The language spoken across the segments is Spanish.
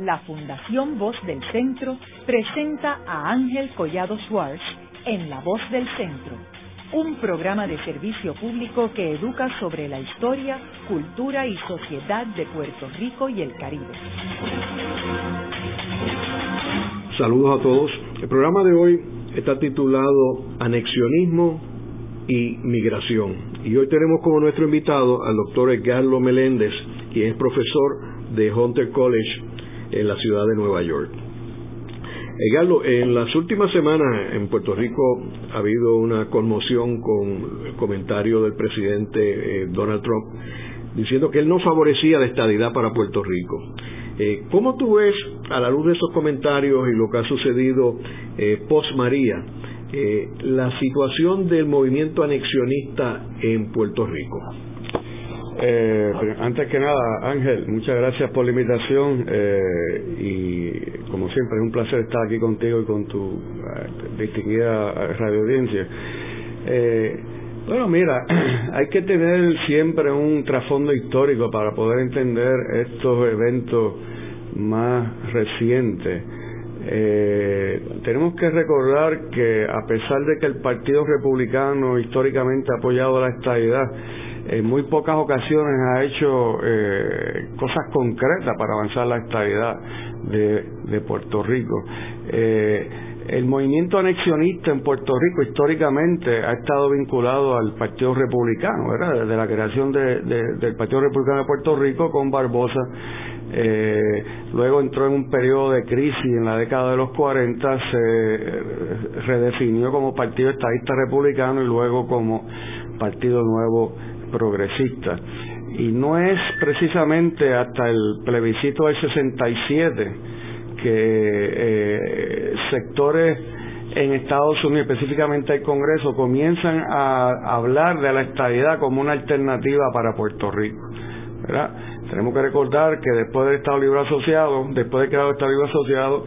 la Fundación Voz del Centro presenta a Ángel Collado Schwartz en La Voz del Centro, un programa de servicio público que educa sobre la historia, cultura y sociedad de Puerto Rico y el Caribe. Saludos a todos. El programa de hoy está titulado Anexionismo y Migración. Y hoy tenemos como nuestro invitado al doctor Edgardo Meléndez, quien es profesor de Hunter College en la ciudad de Nueva York. Edgardo, en las últimas semanas en Puerto Rico ha habido una conmoción con el comentario del presidente eh, Donald Trump diciendo que él no favorecía la estadidad para Puerto Rico. Eh, ¿Cómo tú ves, a la luz de esos comentarios y lo que ha sucedido eh, post María, eh, la situación del movimiento anexionista en Puerto Rico? Eh, antes que nada, Ángel, muchas gracias por la invitación eh, y como siempre es un placer estar aquí contigo y con tu eh, distinguida radio audiencia. bueno, mira, hay que tener siempre un trasfondo histórico para poder entender estos eventos más recientes. tenemos que recordar que a pesar de que el Partido Republicano históricamente ha apoyado la estabilidad, en muy pocas ocasiones ha hecho eh, cosas concretas para avanzar la estabilidad de, Puerto Rico. Eh, el movimiento anexionista en Puerto Rico históricamente ha estado vinculado al Partido Republicano, ¿verdad? Desde la creación del Partido Republicano de Puerto Rico con Barbosa. Eh, luego entró en un periodo de crisis en la década de los 40, se redefinió como Partido Estadista Republicano y luego como Partido Nuevo progresista. Y no es precisamente hasta el plebiscito del 67 que eh, sectores en Estados Unidos, específicamente el Congreso, comienzan a hablar de la estabilidad como una alternativa para Puerto Rico. Tenemos que recordar que después del Estado Libre Asociado, después de crear el Estado Libre Asociado,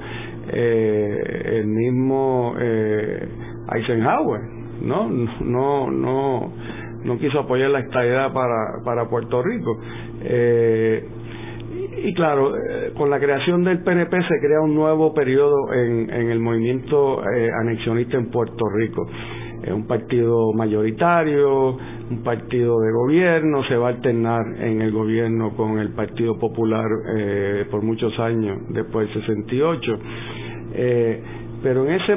eh, el mismo eh, Eisenhower, ¿no? No, no, no quiso apoyar la estabilidad para, para Puerto Rico. Eh, y, claro, eh, con la creación del PNP se crea un nuevo periodo en, en el movimiento eh, anexionista en Puerto Rico. Es un partido mayoritario, un partido de gobierno, se va a alternar en el gobierno con el Partido Popular por muchos años, después del 68. pero en ese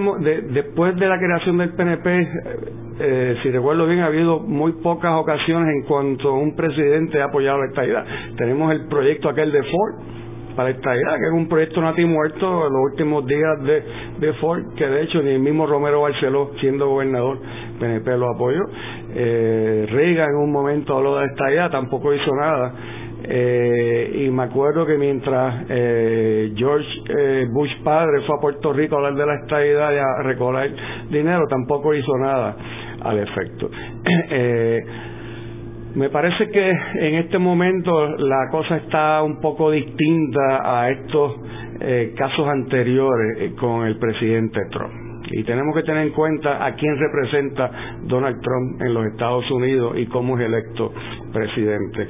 después de la creación del PNP eh, si recuerdo bien, ha habido muy pocas ocasiones en cuanto un presidente ha apoyado la estabilidad. Tenemos el proyecto aquel de Ford para la estabilidad, que es un proyecto muerto en los últimos días de, de Ford, que de hecho ni el mismo Romero Barceló, siendo gobernador, PNP lo apoyó. Eh, Reagan en un momento habló de la estabilidad, tampoco hizo nada. Eh, y me acuerdo que mientras eh, George eh, Bush padre fue a Puerto Rico a hablar de la estabilidad y a recoger dinero, tampoco hizo nada al efecto. Eh, me parece que en este momento la cosa está un poco distinta a estos eh, casos anteriores eh, con el presidente Trump. Y tenemos que tener en cuenta a quién representa Donald Trump en los Estados Unidos y cómo es electo presidente.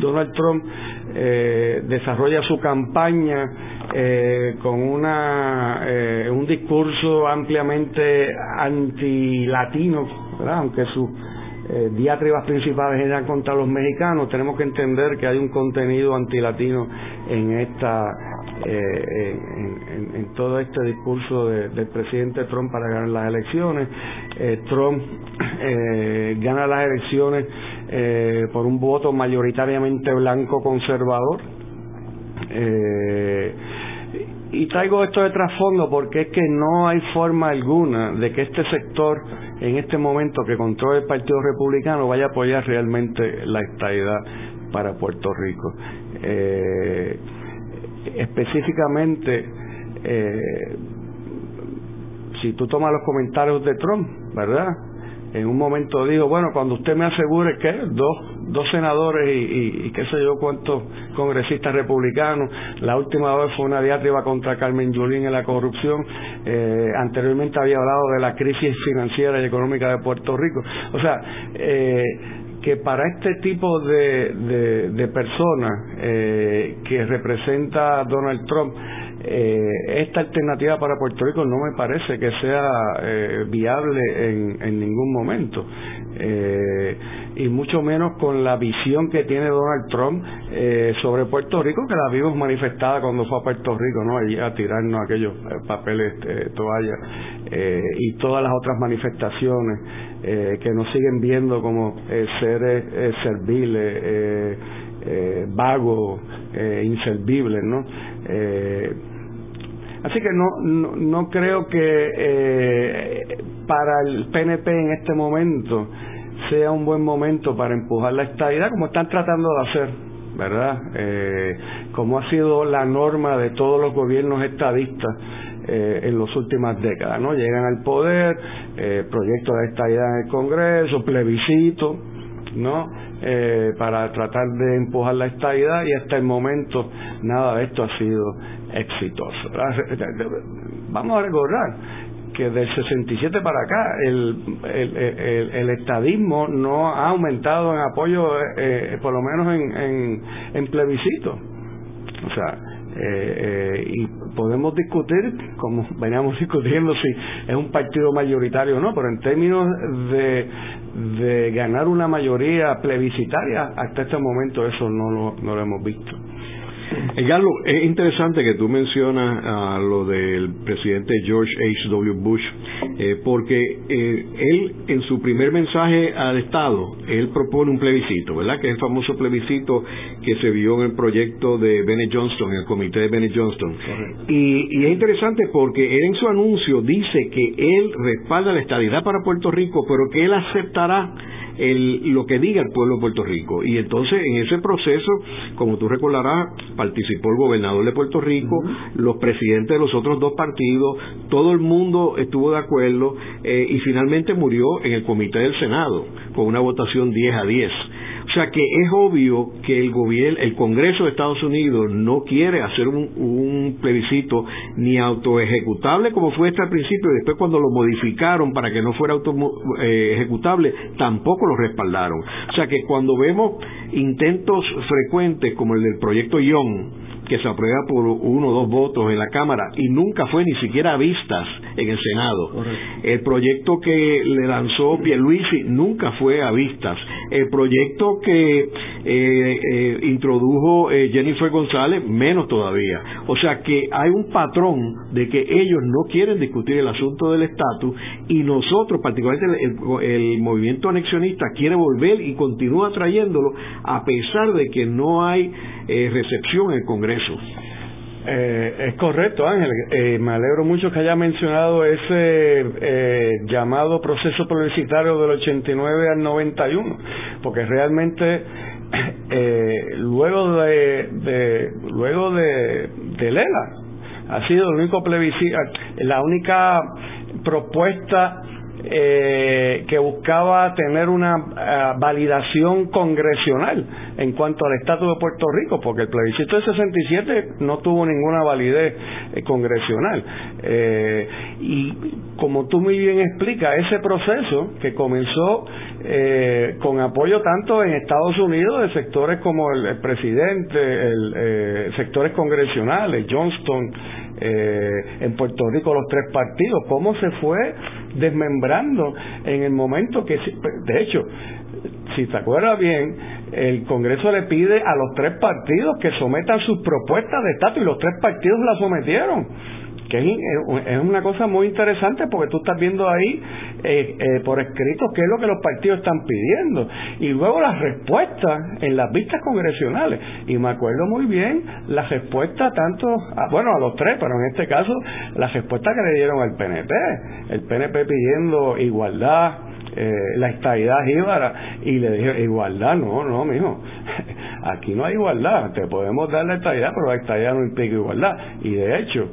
Donald Trump desarrolla su campaña eh, con una, eh, un discurso ampliamente anti-latino, aunque sus eh, diatribas principales eran contra los mexicanos, tenemos que entender que hay un contenido antilatino en esta eh, en, en, todo este discurso del presidente Trump para ganar las elecciones. Trump gana las elecciones por un voto mayoritariamente blanco conservador. Eh, y traigo esto de trasfondo porque es que no hay forma alguna de que este sector, en este momento que controla el Partido Republicano, vaya a apoyar realmente la estabilidad para Puerto Rico. Eh, específicamente, eh, si tú tomas los comentarios de Trump, ¿verdad? En un momento dijo, bueno, cuando usted me asegure que dos dos senadores y, y, qué sé yo cuántos congresistas republicanos. La última vez fue una diatriba contra Carmen Yulín en la corrupción. Eh, anteriormente había hablado de la crisis financiera y económica de Puerto Rico. O sea, eh, que para este tipo de, de, personas eh, que representa Donald Trump, eh, esta alternativa para Puerto Rico no me parece que sea eh, viable en, en, ningún momento. Eh, y mucho menos con la visión que tiene Donald Trump eh, sobre Puerto Rico, que la vimos manifestada cuando fue a Puerto Rico, ¿no? Allí a tirarnos aquellos eh, papeles, eh, toallas, y todas las otras manifestaciones que nos siguen viendo como seres serviles, vagos, inservibles, ¿no? Así que no, no, creo que para el PNP en este momento sea un buen momento para empujar la estabilidad como están tratando de hacer, ¿verdad? Eh, como ha sido la norma de todos los gobiernos estadistas eh, en las últimas décadas, ¿no? Llegan al poder, eh, proyectos de estabilidad en el Congreso, plebiscito, ¿no? Eh, para tratar de empujar la estabilidad y hasta el momento nada de esto ha sido exitoso. Vamos a recordar que del 67 para acá el, el, el, estadismo no ha aumentado en apoyo, eh, eh, por lo menos en, en, plebiscito. O sea, eh, y podemos discutir, como veníamos discutiendo, si es un partido mayoritario o no, pero en términos de, de ganar una mayoría plebiscitaria, hasta este momento eso no lo, no lo hemos visto. Eh, Carlos, es interesante que tú mencionas a lo del presidente George H.W. Bush, eh, porque eh, él en su primer mensaje al Estado, él propone un plebiscito, ¿verdad? Que es el famoso plebiscito que se vio en el proyecto de Bennett Johnston, en el comité de Bennett Johnston. Y, y, es interesante porque él en su anuncio dice que él respalda la estabilidad para Puerto Rico, pero que él aceptará el, lo que diga el pueblo de Puerto Rico. Y entonces en ese proceso, como tú recordarás, participó el gobernador de Puerto Rico, los presidentes de los otros dos partidos, todo el mundo estuvo de acuerdo eh, y finalmente murió en el comité del Senado con una votación 10 a 10. O sea que es obvio que el gobierno, el Congreso de Estados Unidos no quiere hacer un, plebiscito ni autoejecutable como fue este al principio y después cuando lo modificaron para que no fuera auto eh, ejecutable tampoco lo respaldaron. O sea que cuando vemos intentos frecuentes como el del proyecto Young que se aprueba por uno o dos votos en la Cámara y nunca fue ni siquiera a vistas en el Senado. El proyecto que le lanzó Pierluisi nunca fue a vistas. El proyecto que eh, eh, introdujo eh, Jennifer González, menos todavía. O sea que hay un patrón de que ellos no quieren discutir el asunto del estatus y nosotros, particularmente el, el movimiento anexionista, quiere volver y continúa trayéndolo a pesar de que no hay recepción en el Congreso. Eh, es correcto, Ángel. Eh, me alegro mucho que haya mencionado ese eh, llamado proceso publicitario del 89 al 91, porque realmente luego de, luego de, de Lela ha sido el único plebiscito, la única propuesta eh, que buscaba tener una eh, validación congresional en cuanto al estatus de Puerto Rico, porque el plebiscito de 67 no tuvo ninguna validez eh, congresional. Eh, y como tú muy bien explicas, ese proceso que comenzó con apoyo tanto en Estados Unidos de sectores como el, presidente, el, sectores congresionales, Johnston, en Puerto Rico los tres partidos, cómo se fue desmembrando en el momento que, de hecho, si te acuerdas bien, el Congreso le pide a los tres partidos que sometan sus propuestas de estatus y los tres partidos la sometieron que es, una cosa muy interesante porque tú estás viendo ahí eh, eh, por escrito qué es lo que los partidos están pidiendo. Y luego las respuestas en las vistas congresionales. Y me acuerdo muy bien la respuesta tanto bueno a los tres pero en este caso la respuesta que le dieron al PNP el PNP pidiendo igualdad eh, la estabilidad jíbara. Y le dije igualdad no no mijo. Aquí no hay igualdad. Te podemos dar la estabilidad pero la estabilidad no implica igualdad y de hecho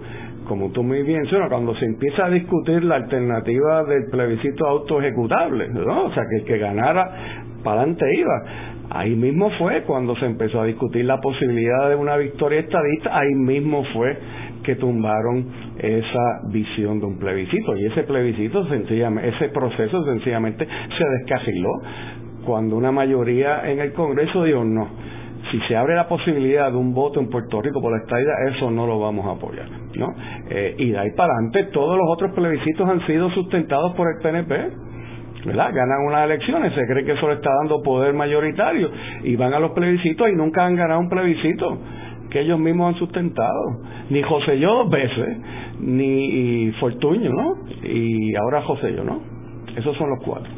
como tú muy bien mencionas, cuando se empieza a discutir la alternativa del plebiscito autoejecutable, ¿no? o sea, que el que ganara para adelante iba. Ahí mismo fue cuando se empezó a discutir la posibilidad de una victoria estadista, ahí mismo fue que tumbaron esa visión de un plebiscito y ese plebiscito sencillamente, ese proceso sencillamente se descarriló cuando una mayoría en el Congreso dijo no. Si se abre la posibilidad de un voto en Puerto Rico por la estadía, eso no lo vamos a apoyar. ¿no? Eh, y de ahí para adelante, todos los otros plebiscitos han sido sustentados por el PNP. ¿verdad? Ganan unas elecciones, se cree que eso le está dando poder mayoritario y van a los plebiscitos y nunca han ganado un plebiscito que ellos mismos han sustentado. Ni José yo dos veces, ni Fortuño, ¿no? Y ahora José yo, ¿no? Esos son los cuatro.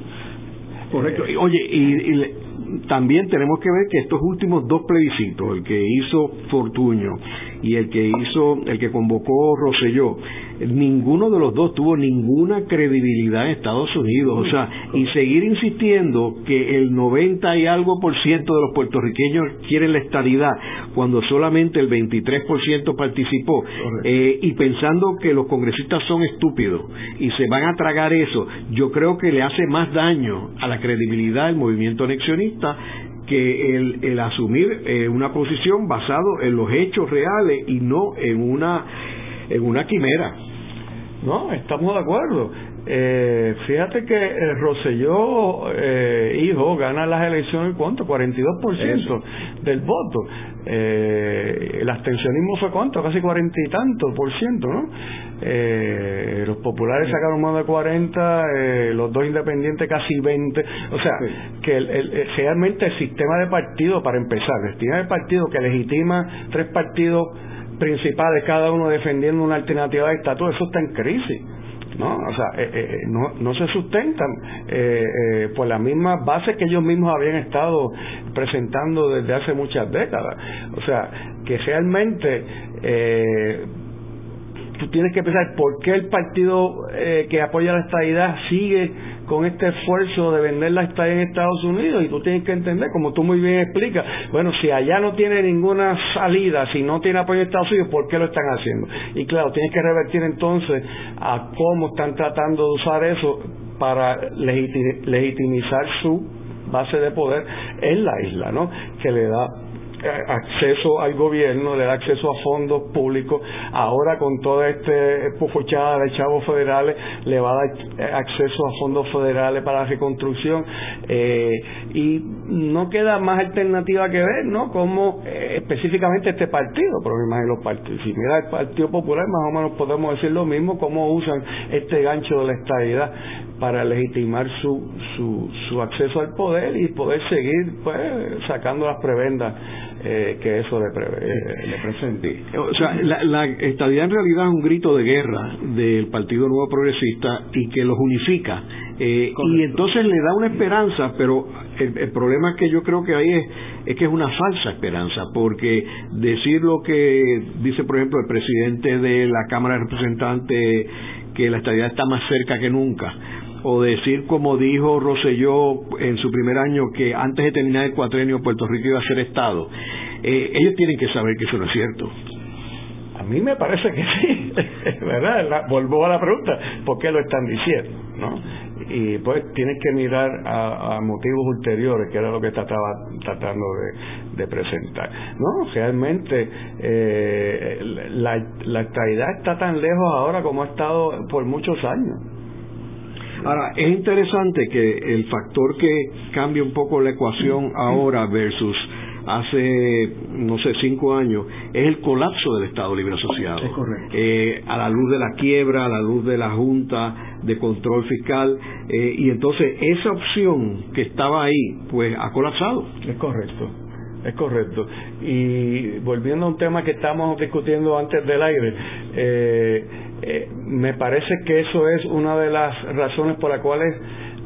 Correcto. Oye, y, también tenemos que ver que estos últimos dos plebiscitos, el que hizo Fortuño y el que hizo, el que convocó Roselló, ninguno de los dos tuvo ninguna credibilidad en Estados Unidos. O sea, y seguir insistiendo que el 90 y algo por ciento de los puertorriqueños quieren la estabilidad cuando solamente el 23% participó, eh, y pensando que los congresistas son estúpidos y se van a tragar eso, yo creo que le hace más daño a la credibilidad del movimiento anexionista que el, asumir eh, una posición basado en los hechos reales y no en una en una quimera. No, estamos de acuerdo. Eh, fíjate que el Roselló, eh, hijo, gana las elecciones, ¿cuánto? 42% del voto. Eh, el abstencionismo fue cuánto? Casi cuarenta y tantos por ciento, ¿no? Eh, los populares sacaron más de 40, eh, los dos independientes casi 20. O sea, que el, realmente el sistema de partido, para empezar, el sistema de partido que legitima tres partidos principales, cada uno defendiendo una alternativa de estatus, eso está en crisis. ¿no? O sea, eh, eh, no, no se sustentan eh, por las mismas bases que ellos mismos habían estado presentando desde hace muchas décadas. O sea, que realmente tú tienes que pensar por qué el partido que apoya la estadidad sigue con este esfuerzo de vender la estadía en Estados Unidos y tú tienes que entender, como tú muy bien explicas, bueno, si allá no tiene ninguna salida, si no tiene apoyo en Estados Unidos, ¿por qué lo están haciendo? Y claro, tienes que revertir entonces a cómo están tratando de usar eso para legitimizar su base de poder en la isla, ¿no? Que le da eh, acceso al gobierno, le da acceso a fondos públicos. Ahora con toda este pufuchada de chavos federales, le va a dar eh, acceso a fondos federales para la reconstrucción. Eh, y no queda más alternativa que ver, ¿no? Como específicamente este partido, pero me imagino los partidos. Si mira el Partido Popular, más o menos podemos decir lo mismo, cómo usan este gancho de la estabilidad para legitimar su, su, su acceso al poder y poder seguir pues sacando las prebendas eh, que eso le, presente. O sea, la, la, estadía en realidad es un grito de guerra del Partido Nuevo Progresista y que los unifica. Eh, y entonces le da una esperanza, pero el, problema que yo creo que hay es, es que es una falsa esperanza, porque decir lo que dice, por ejemplo, el presidente de la Cámara de Representantes, que la estadía está más cerca que nunca, o decir como dijo Roselló en su primer año que antes de terminar el cuatrenio Puerto Rico iba a ser Estado. Eh, ellos tienen que saber que eso no es cierto. A mí me parece que sí, ¿verdad? Volvo a la pregunta, ¿por qué lo están diciendo? ¿no? Y pues tienes que mirar a, motivos ulteriores, que era lo que estaba tratando de, presentar. No, realmente eh, la, la está tan lejos ahora como ha estado por muchos años. Ahora, es interesante que el factor que cambia un poco la ecuación ahora versus hace, no sé, cinco años, es el colapso del Estado Libre Asociado. Es correcto. Eh, a la luz de la quiebra, a la luz de la Junta de Control Fiscal, eh, y entonces esa opción que estaba ahí, pues ha colapsado. Es correcto. Es correcto. Y volviendo a un tema que estamos discutiendo antes del aire, eh, eh, me parece que eso es una de las razones por las cuales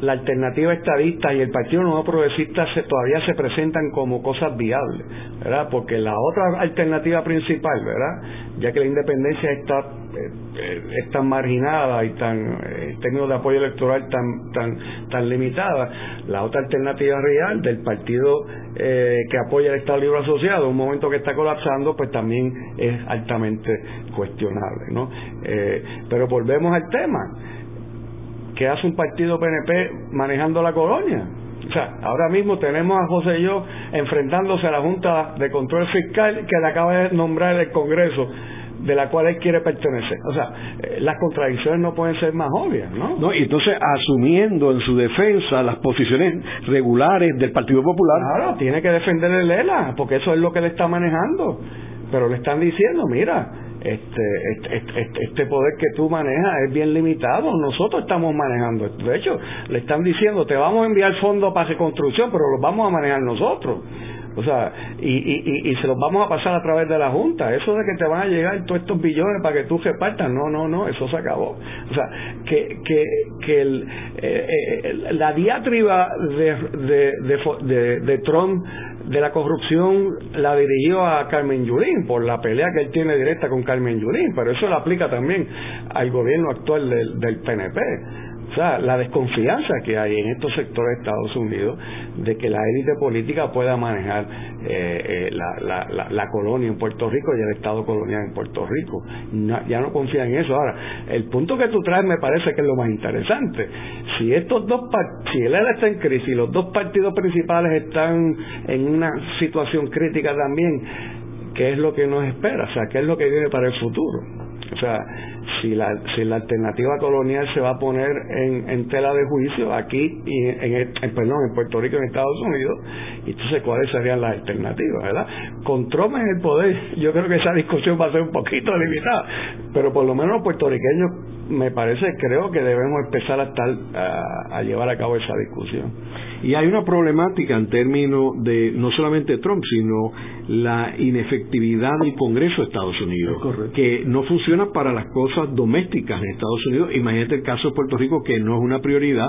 la alternativa estadista y el Partido Nuevo Progresista se, todavía se presentan como cosas viables, ¿verdad? Porque la otra alternativa principal, ¿verdad? Ya que la independencia está, eh, eh, tan marginada y tan, en términos de apoyo electoral tan, tan, tan limitada, la otra alternativa real del partido que apoya el Estado Libre Asociado, un momento que está colapsando, pues también es altamente cuestionable, ¿no? pero volvemos al tema ¿qué hace un partido PNP manejando la colonia? O sea, ahora mismo tenemos a José y yo enfrentándose a la Junta de Control Fiscal que le acaba de nombrar el Congreso de la cual él quiere pertenecer. O sea, eh, las contradicciones no pueden ser más obvias, ¿no? No, y entonces asumiendo en su defensa las posiciones regulares del Partido Popular. Claro, tiene que defender el ELA, porque eso es lo que le está manejando. Pero le están diciendo, mira, este, este, este, este, poder que tú manejas es bien limitado. Nosotros estamos manejando esto. De hecho, le están diciendo, te vamos a enviar fondos para reconstrucción, pero los vamos a manejar nosotros. O sea, y, y, y, se los vamos a pasar a través de la Junta. Eso de que te van a llegar todos estos billones para que tú repartas, no, no, no, eso se acabó. O sea, que, que, que el, eh, eh, la diatriba de, de, de, de, Trump de la corrupción la dirigió a Carmen Yulín por la pelea que él tiene directa con Carmen Yulín, pero eso lo aplica también al gobierno actual del, del PNP. O sea, la desconfianza que hay en estos sectores de Estados Unidos de que la élite política pueda manejar eh, eh, la, colonia en Puerto Rico y el Estado colonial en Puerto Rico. ya no confían en eso. Ahora, el punto que tú traes me parece que es lo más interesante. Si estos dos si el ELA está en crisis y los dos partidos principales están en una situación crítica también, ¿qué es lo que nos espera? O sea, ¿qué es lo que viene para el futuro? O sea, si la, si la alternativa colonial se va a poner en, tela de juicio aquí y en, perdón, en Puerto Rico y en Estados Unidos, entonces cuáles serían las alternativas, ¿verdad? Con Trump en el poder, yo creo que esa discusión va a ser un poquito limitada, pero por lo menos los puertorriqueños me parece, creo que debemos empezar a estar a, llevar a cabo esa discusión. Y hay una problemática en términos de no solamente Trump, sino la inefectividad del Congreso de Estados Unidos, que no funciona para las cosas domésticas en Estados Unidos. Imagínate el caso de Puerto Rico, que no es una prioridad.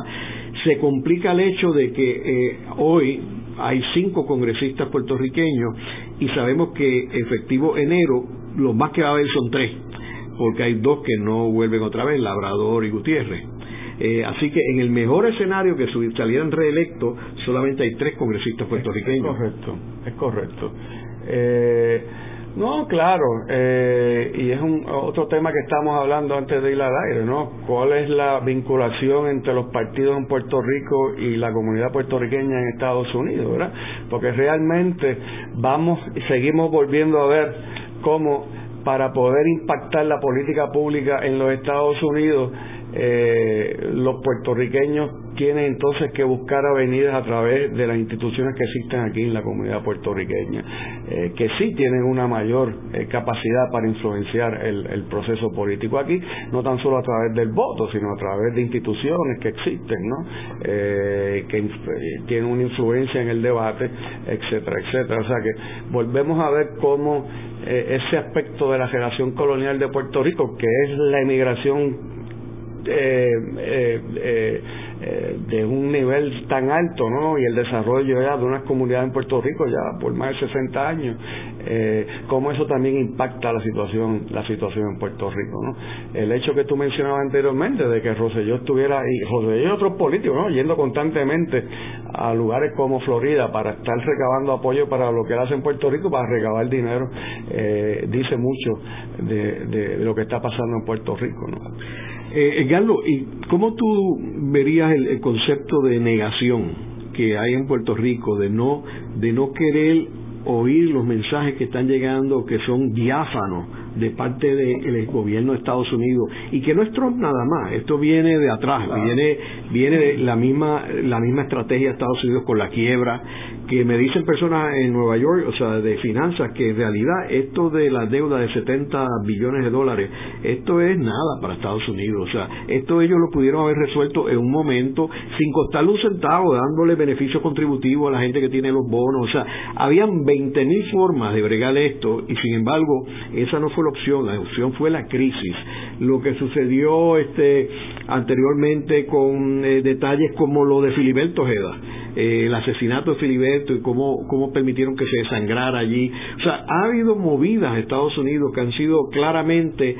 Se complica el hecho de que eh, hoy hay cinco congresistas puertorriqueños y sabemos que efectivo enero, lo más que va a haber son tres porque hay dos que no vuelven otra vez, Labrador y Gutiérrez. Eh, así que en el mejor escenario que salieran reelectos, solamente hay tres congresistas puertorriqueños. Es correcto, es correcto. Eh, no, claro, eh, y es un otro tema que estamos hablando antes de ir al aire, ¿no? ¿Cuál es la vinculación entre los partidos en Puerto Rico y la comunidad puertorriqueña en Estados Unidos, ¿verdad? Porque realmente vamos y seguimos volviendo a ver cómo para poder impactar la política pública en los Estados Unidos, eh, los puertorriqueños tienen entonces que buscar avenidas a través de las instituciones que existen aquí en la comunidad puertorriqueña, eh, que sí tienen una mayor eh, capacidad para influenciar el, proceso político aquí, no tan solo a través del voto, sino a través de instituciones que existen, ¿no? que tienen una influencia en el debate, etcétera, etcétera. O sea que volvemos a ver cómo eh, ese aspecto de la generación colonial de Puerto Rico, que es la emigración eh, eh, de un nivel tan alto, ¿no? Y el desarrollo ya de unas comunidades en Puerto Rico ya por más de 60 años, eh, cómo eso también impacta la situación la situación en Puerto Rico ¿no? el hecho que tú mencionabas anteriormente de que Roselló estuviera y Roselló y otros políticos ¿no? yendo constantemente a lugares como Florida para estar recabando apoyo para lo que él hace en Puerto Rico para recabar dinero eh, dice mucho de, lo que está pasando en Puerto Rico ¿no? Eh, Galo, ¿y cómo tú verías el, el concepto de negación que hay en Puerto Rico de no de no querer oír los mensajes que están llegando que son diáfanos de parte del gobierno de Estados Unidos y que no es Trump nada más, esto viene de atrás, viene viene de la misma la misma estrategia de Estados Unidos con la quiebra, que me dicen personas en Nueva York, o sea, de finanzas, que en realidad esto de la deuda de 70 billones de dólares, esto es nada para Estados Unidos, o sea, esto ellos lo pudieron haber resuelto en un momento sin costarle un centavo, dándole beneficio contributivo a la gente que tiene los bonos, o sea, habían 20 mil formas de bregar esto y sin embargo esa no fue la opción, la opción fue la crisis. Lo que sucedió este anteriormente con eh, detalles como lo de Filiberto Ojeda, eh, el asesinato de Filiberto y cómo, cómo permitieron que se desangrara allí. O sea, ha habido movidas en Estados Unidos que han sido claramente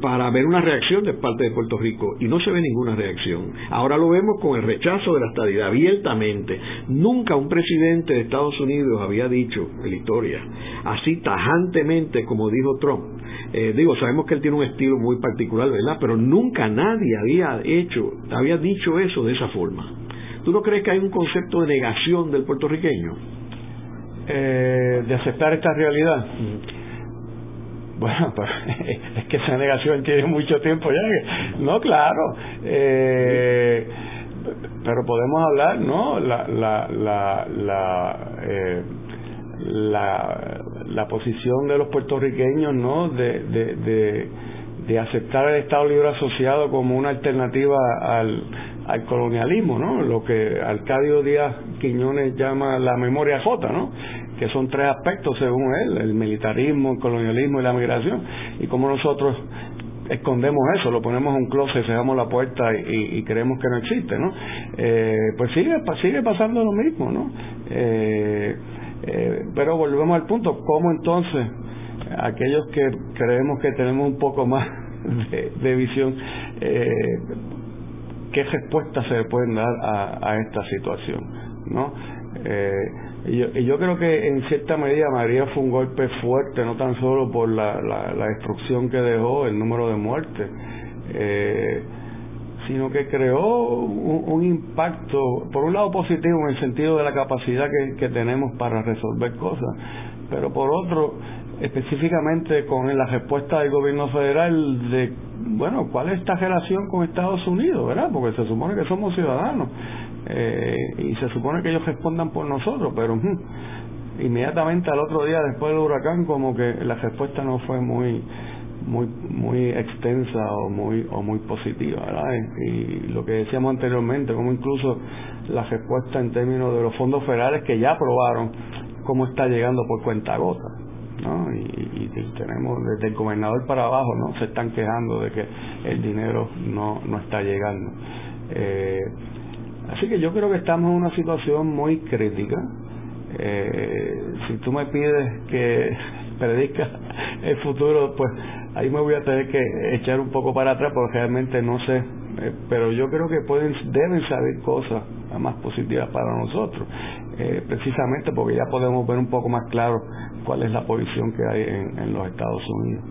para ver una reacción de parte de Puerto Rico y no se ve ninguna reacción. Ahora lo vemos con el rechazo de la estadidad abiertamente. Nunca un presidente de Estados Unidos había dicho en la historia así tajantemente como dijo Trump. Eh, digo, sabemos que él tiene un estilo muy particular, ¿verdad? Pero nunca nadie había hecho, había dicho eso de esa forma. ¿Tú no crees que hay un concepto de negación del puertorriqueño? Eh, de aceptar esta realidad. Bueno, pues es que esa negación tiene mucho tiempo ya. No, claro. Eh, pero podemos hablar, ¿no? La, la, la, la, eh, la, la, posición de los puertorriqueños, ¿no? De, de, de, de, aceptar el Estado Libre Asociado como una alternativa al, al colonialismo, ¿no? Lo que Arcadio Díaz Quiñones llama la memoria J, ¿no? Que son tres aspectos según él, el militarismo, el colonialismo y la migración. Y como nosotros escondemos eso, lo ponemos en un closet, cerramos la puerta y, creemos que no existe, ¿no? Eh, pues sigue, sigue pasando lo mismo, ¿no? Eh, eh, pero volvemos al punto, ¿cómo entonces aquellos que creemos que tenemos un poco más de, visión, qué respuestas se pueden dar a, esta situación, ¿no? Y yo, y yo, creo que en cierta medida María fue un golpe fuerte, no tan solo por la, la, destrucción que dejó, el número de muertes, eh, sino que creó un, impacto, por un lado positivo en el sentido de la capacidad que tenemos para resolver cosas, pero por otro, específicamente con la respuesta del gobierno federal de, bueno, ¿cuál es esta relación con Estados Unidos, verdad? Porque se supone que somos ciudadanos eh, y se supone que ellos respondan por nosotros, pero inmediatamente al otro día después del huracán como que la respuesta no fue muy muy muy extensa o muy o muy positiva ¿verdad? y lo que decíamos anteriormente como incluso la respuesta en términos de los fondos federales que ya aprobaron cómo está llegando por cuenta gota ¿no? Y, tenemos desde el gobernador para abajo no se están quejando de que el dinero no no está llegando eh, Así que yo creo que estamos en una situación muy crítica. Eh, si tú me pides que predica el futuro, pues ahí me voy a tener que echar un poco para atrás porque realmente no sé. Eh, pero yo creo que pueden deben saber cosas más positivas para nosotros, eh, precisamente porque ya podemos ver un poco más claro cuál es la posición que hay en los Estados Unidos.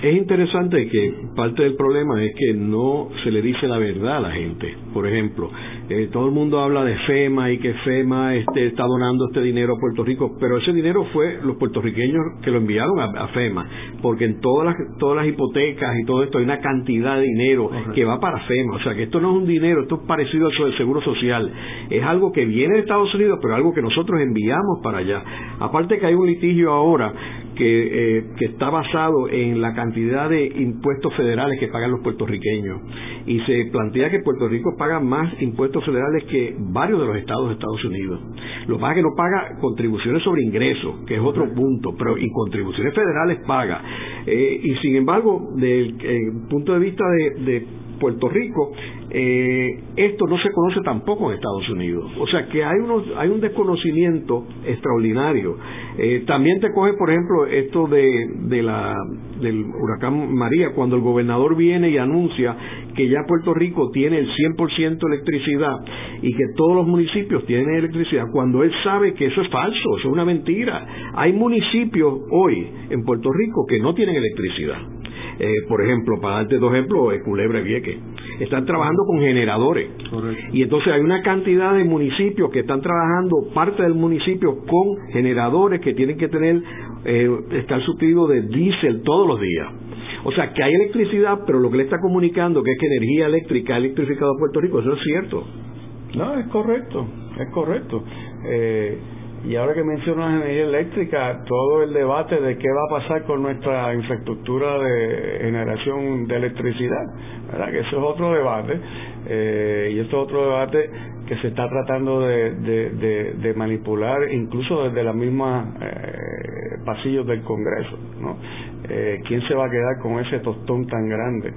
Es interesante que parte del problema es que no se le dice la verdad a la gente. Por ejemplo, eh, todo el mundo habla de FEMA y que FEMA este, está donando este dinero a Puerto Rico, pero ese dinero fue los puertorriqueños que lo enviaron a, FEMA, porque en todas las, todas las hipotecas y todo esto hay una cantidad de dinero que va para FEMA. O sea que esto no es un dinero, esto es parecido al Seguro Social. Es algo que viene de Estados Unidos, pero algo que nosotros enviamos para allá. Aparte que hay un litigio ahora que, eh, que está basado en la cantidad de impuestos federales que pagan los puertorriqueños. Y se plantea que Puerto Rico paga más impuestos federales que varios de los estados de Estados Unidos. Lo que que no paga contribuciones sobre ingresos, que es otro punto, pero y contribuciones federales paga. Eh, y sin embargo, del punto de vista de Puerto Rico, eh, esto no se conoce tampoco en Estados Unidos. O sea que hay, unos, hay un desconocimiento extraordinario. Eh, también te coge, por ejemplo, esto de, la, del huracán María, cuando el gobernador viene y anuncia que ya Puerto Rico tiene el 100% electricidad y que todos los municipios tienen electricidad, cuando él sabe que eso es falso, eso es una mentira. Hay municipios hoy en Puerto Rico que no tienen electricidad. Eh, por ejemplo, para darte dos ejemplos, Culebra Vieque. Están trabajando con generadores. Y entonces hay una cantidad de municipios que están trabajando, parte del municipio, con generadores que tienen que tener, eh, estar suplidos de diésel todos los días. O sea, que hay electricidad, pero lo que le está comunicando que es que energía eléctrica ha electrificado a Puerto Rico, eso es cierto. No, es correcto, es correcto. Eh, y ahora que mencionas energía eléctrica, todo el debate de qué va a pasar con nuestra infraestructura de generación de electricidad, ¿verdad? Que eso es otro debate, eh, y esto es otro debate que se está tratando de, de, manipular incluso desde los mismos eh, pasillos del Congreso, ¿no? Eh, ¿Quién se va a quedar con ese tostón tan grande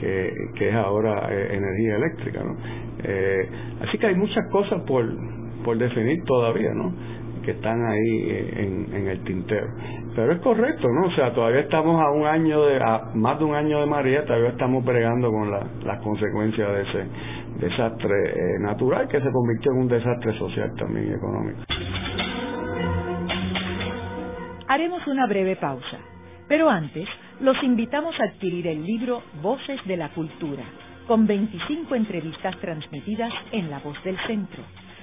que, que es ahora energía eléctrica, ¿no? así que hay muchas cosas por por definir todavía, ¿no? Que están ahí eh, en, el tintero. Pero es correcto, ¿no? O sea, todavía estamos a un año de, a más de un año de María, todavía estamos bregando con las consecuencias de ese desastre eh, natural que se convirtió en un desastre social también y económico. Haremos una breve pausa, pero antes los invitamos a adquirir el libro Voces de la Cultura, con 25 entrevistas transmitidas en La Voz del Centro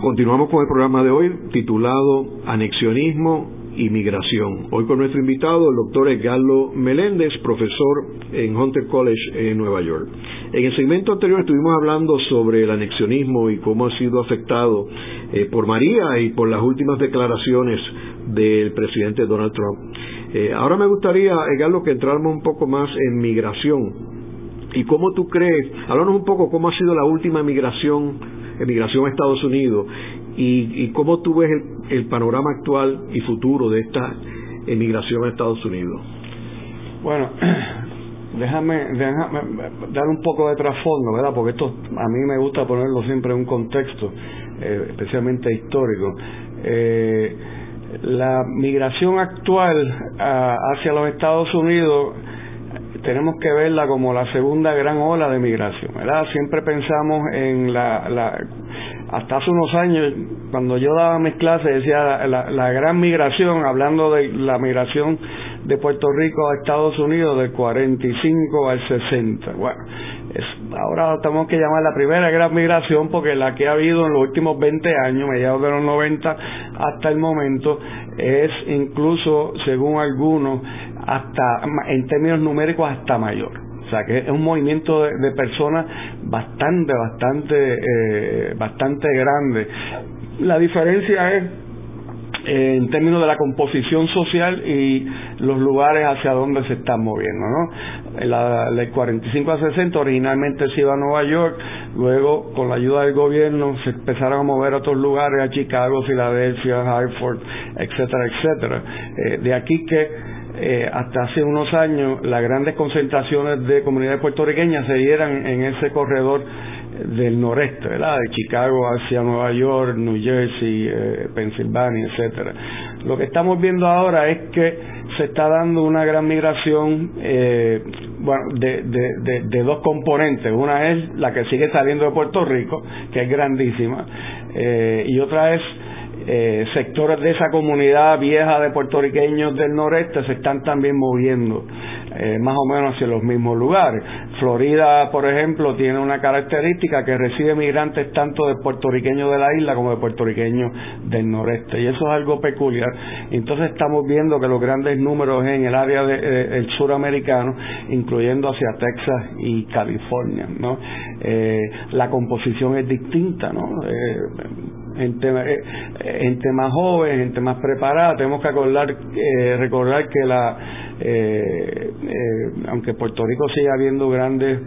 Continuamos con el programa de hoy titulado Anexionismo y Migración. Hoy con nuestro invitado, el doctor Edgardo Meléndez, profesor en Hunter College en Nueva York. En el segmento anterior estuvimos hablando sobre el anexionismo y cómo ha sido afectado eh, por María y por las últimas declaraciones del presidente Donald Trump. Eh, ahora me gustaría, Edgardo, que entráramos un poco más en migración. ¿Y cómo tú crees? Háblanos un poco cómo ha sido la última migración, emigración a Estados Unidos y, cómo tú ves el, panorama actual y futuro de esta emigración a Estados Unidos. Bueno, déjame, dar un poco de trasfondo, ¿verdad? Porque esto a mí me gusta ponerlo siempre en un contexto, eh, especialmente histórico. Eh, la migración actual ah, hacia los Estados Unidos tenemos que verla como la segunda gran ola de migración, ¿verdad? Siempre pensamos en la, la hasta hace unos años, cuando yo daba mis clases, decía la, la, gran migración, hablando de la migración de Puerto Rico a Estados Unidos del 45 al 60. Bueno, es, ahora tenemos que llamar la primera gran migración porque la que ha habido en los últimos 20 años, mediados de los 90 hasta el momento, es incluso, según algunos, hasta en términos numéricos hasta mayor. O sea que es un movimiento de, personas bastante, bastante, eh, bastante grande. La diferencia es en términos de la composición social y los lugares hacia donde se están moviendo, ¿no? La ley 45 a 60 originalmente se iba a Nueva York, luego con la ayuda del gobierno se empezaron a mover a otros lugares, a Chicago, Filadelfia, Hartford, etcétera, etcétera. Eh, de aquí que eh, hasta hace unos años las grandes concentraciones de comunidades puertorriqueñas se dieran en ese corredor del noreste. De Chicago hacia Nueva York, New Jersey, eh, Pensilvania, etcétera. Lo que estamos viendo ahora es que se está dando una gran migración eh, bueno, de, dos componentes. Una es la que sigue saliendo de Puerto Rico, que es grandísima, y otra es eh, sectores de esa comunidad vieja de puertorriqueños del noreste se están también moviendo eh, más o menos hacia los mismos lugares. Florida, por ejemplo, tiene una característica que recibe migrantes tanto de puertorriqueños de la isla como de puertorriqueños del noreste y eso es algo peculiar. Entonces estamos viendo que los grandes números en el área del eh, suramericano, incluyendo hacia Texas y California, ¿no? la composición es distinta, ¿no? Gente, eh, gente más joven, gente más preparada. Tenemos que acordar, eh, recordar que la eh, aunque Puerto Rico sigue habiendo grandes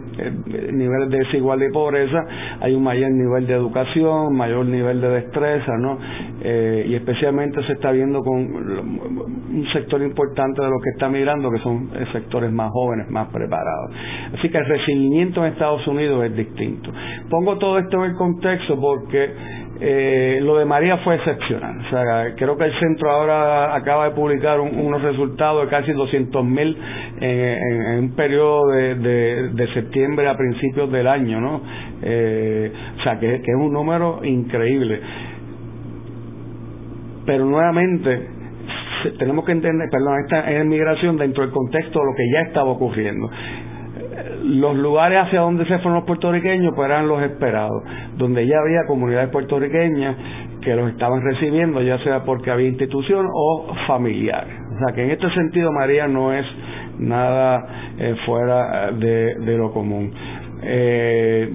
niveles de desigualdad y pobreza, hay un mayor nivel de educación, mayor nivel de destreza, ¿no? y especialmente se está viendo con un sector importante de los que está migrando, que son sectores más jóvenes, más preparados. Así que el recibimiento en Estados Unidos es distinto. Pongo todo esto en el contexto porque eh, lo de María fue excepcional. O sea, creo que el centro ahora acaba de publicar unos resultados de casi 200.000 mil en, un periodo de, septiembre a principios del año, ¿no? Eh, o sea, que, es un número increíble. Pero nuevamente, tenemos que entender, perdón, esta es migración dentro del contexto de lo que ya estaba ocurriendo los lugares hacia donde se fueron los puertorriqueños pues eran los esperados, donde ya había comunidades puertorriqueñas que los estaban recibiendo, ya sea porque había institución o familiares. O sea que en este sentido María no es nada eh, fuera de, lo común. Eh,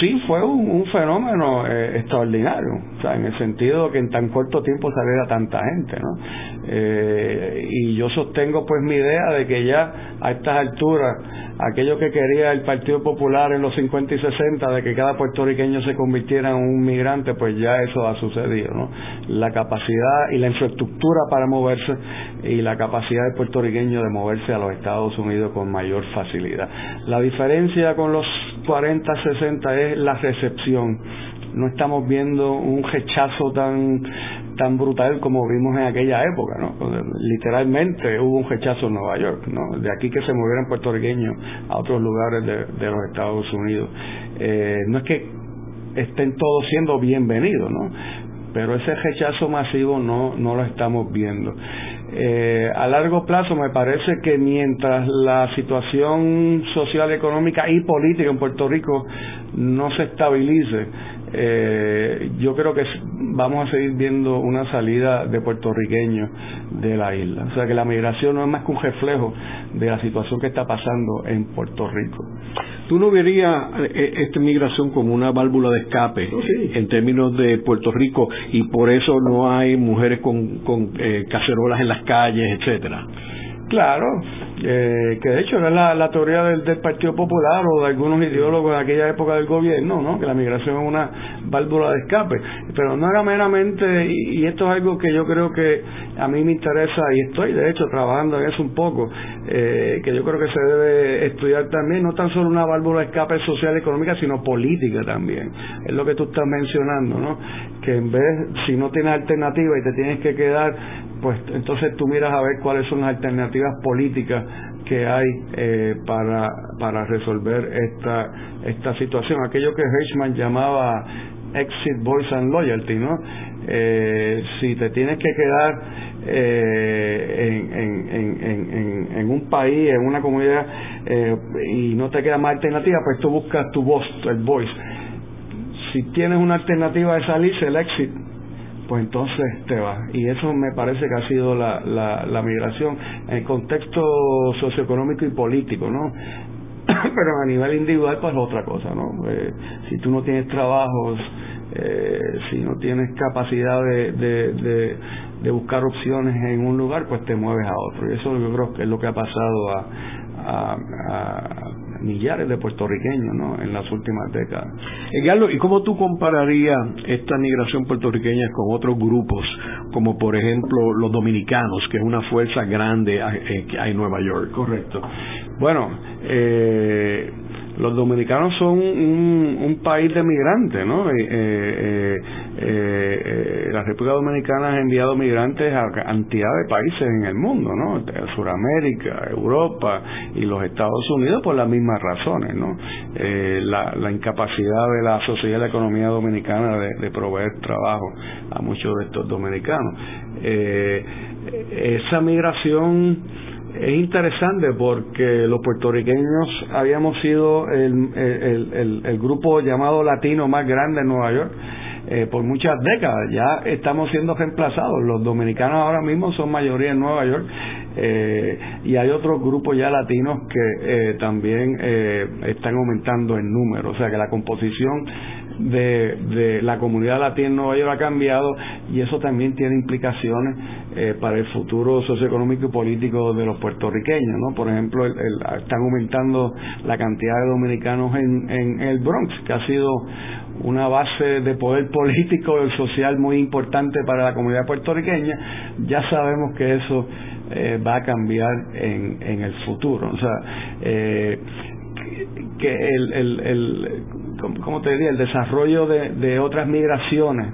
sí fue un, fenómeno eh, extraordinario, o sea, en el sentido que en tan corto tiempo saliera tanta gente, ¿no? Eh, y yo sostengo pues mi idea de que ya a estas alturas aquello que quería el Partido Popular en los 50 y 60 de que cada puertorriqueño se convirtiera en un migrante pues ya eso ha sucedido ¿no? la capacidad y la infraestructura para moverse y la capacidad del puertorriqueño de moverse a los Estados Unidos con mayor facilidad la diferencia con los 40 60 es la recepción no estamos viendo un rechazo tan tan brutal como vimos en aquella época, ¿no? Literalmente hubo un rechazo en Nueva York, ¿no? De aquí que se movieran puertorriqueños a otros lugares de, los Estados Unidos. Eh, no es que estén todos siendo bienvenidos, ¿no? Pero ese rechazo masivo no, no lo estamos viendo. Eh, a largo plazo me parece que mientras la situación social, económica y política en Puerto Rico no se estabilice, eh, yo creo que vamos a seguir viendo una salida de puertorriqueños de la isla. O sea que la migración no es más que un reflejo de la situación que está pasando en Puerto Rico. ¿Tú no verías eh, esta migración como una válvula de escape oh, en términos de Puerto Rico y por eso no hay mujeres con, con eh, cacerolas en las calles, etcétera? Claro, eh, que de hecho era la, teoría del, Partido Popular o de algunos ideólogos de aquella época del gobierno, ¿no? que la migración es una válvula de escape, pero no era meramente, y, esto es algo que yo creo que a mí me interesa y estoy de hecho trabajando en eso un poco, eh, que yo creo que se debe estudiar también, no tan solo una válvula de escape social y económica, sino política también, es lo que tú estás mencionando, ¿no? que en vez, si no tienes alternativa y te tienes que quedar pues entonces tú miras a ver cuáles son las alternativas políticas que hay eh, para, para resolver esta, esta situación. Aquello que Hirschman llamaba exit voice and loyalty, ¿no? Eh, si te tienes que quedar eh, en, en, en, en, un país, en una comunidad, y no te queda más alternativa, pues tú buscas tu voz, el voice. Si tienes una alternativa de salirse, el exit, pues entonces te va. Y eso me parece que ha sido la, la, migración en contexto socioeconómico y político, ¿no? Pero a nivel individual, pues otra cosa, ¿no? Eh, si tú no tienes trabajos, eh, si no tienes capacidad de, de, de, buscar opciones en un lugar, pues te mueves a otro. Y eso yo creo que es lo que ha pasado a, a millares de puertorriqueños ¿no? en las últimas décadas. Eh, ¿y cómo tú compararías esta migración puertorriqueña con otros grupos, como por ejemplo los dominicanos, que es una fuerza grande eh, que hay en Nueva York? Correcto. Bueno, eh, los dominicanos son un, país de migrantes, ¿no? Eh, eh, eh, la República Dominicana ha enviado migrantes a cantidad de países en el mundo, ¿no? Suramérica, Europa y los Estados Unidos por las mismas razones, ¿no? La, incapacidad de la sociedad y la economía dominicana de, de proveer trabajo a muchos de estos dominicanos. esa migración es interesante porque los puertorriqueños habíamos sido el, grupo llamado latino más grande en Nueva York eh, por muchas décadas. Ya estamos siendo reemplazados. Los dominicanos ahora mismo son mayoría en Nueva York eh, y hay otros grupos ya latinos que eh, también están aumentando en número. O sea que la composición de, de la comunidad latina en Nueva York ha cambiado y eso también tiene implicaciones eh, para el futuro socioeconómico y político de los puertorriqueños, ¿no? Por ejemplo, están aumentando la cantidad de dominicanos en, en el Bronx, que ha sido una base de poder político y social muy importante para la comunidad puertorriqueña, ya sabemos que eso eh, va a cambiar en, en el futuro. O sea, eh, que el, el, el como te diría, el desarrollo de, otras migraciones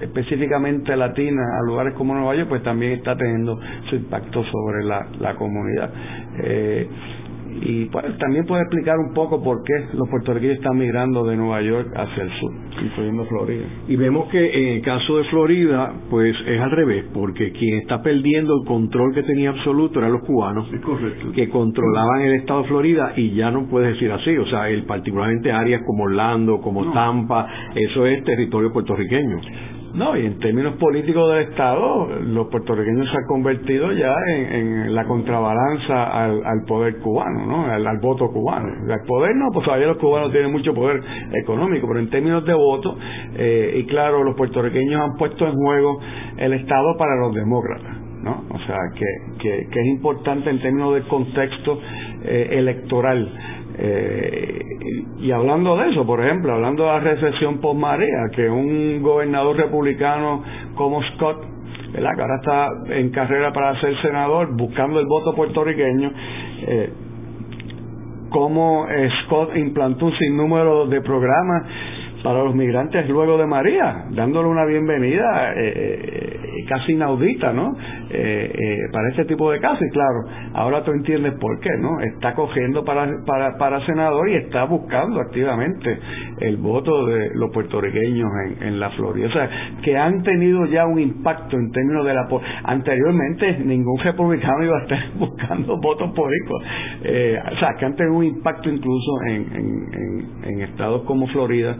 específicamente latinas a lugares como Nueva York, pues también está teniendo su impacto sobre la, la comunidad. Eh, y pues, también puede explicar un poco por qué los puertorriqueños están migrando de Nueva York hacia el sur, incluyendo Florida. Y vemos que en el caso de Florida, pues es al revés, porque quien está perdiendo el control que tenía absoluto eran los cubanos, que controlaban el estado de Florida y ya no puedes decir así, o sea, el, particularmente áreas como Orlando, como Tampa, eso es territorio puertorriqueño. No, y en términos políticos del Estado, los puertorriqueños se han convertido ya en, la contrabalanza al, poder cubano, ¿no? Al, voto cubano. Al poder no, pues todavía los cubanos tienen mucho poder económico, pero en términos de voto, eh, y claro, los puertorriqueños han puesto en juego el Estado para los demócratas. ¿no? O sea, que, que, que es importante en términos del contexto eh, electoral eh, y hablando de eso, por ejemplo, hablando de la recesión post marea, que un gobernador republicano como Scott, que ahora está en carrera para ser senador, buscando el voto puertorriqueño, eh, como Scott implantó un sinnúmero de programas para los migrantes luego de María, dándole una bienvenida eh, casi inaudita, ¿no? para este tipo de casos, y claro, ahora tú entiendes por qué, ¿no? Está cogiendo para, para, para senador y está buscando activamente el voto de los puertorriqueños en, en la Florida. O sea, que han tenido ya un impacto en términos de la... Anteriormente ningún republicano iba a estar buscando votos por eh, o sea, que han tenido un impacto incluso en, en, estados como Florida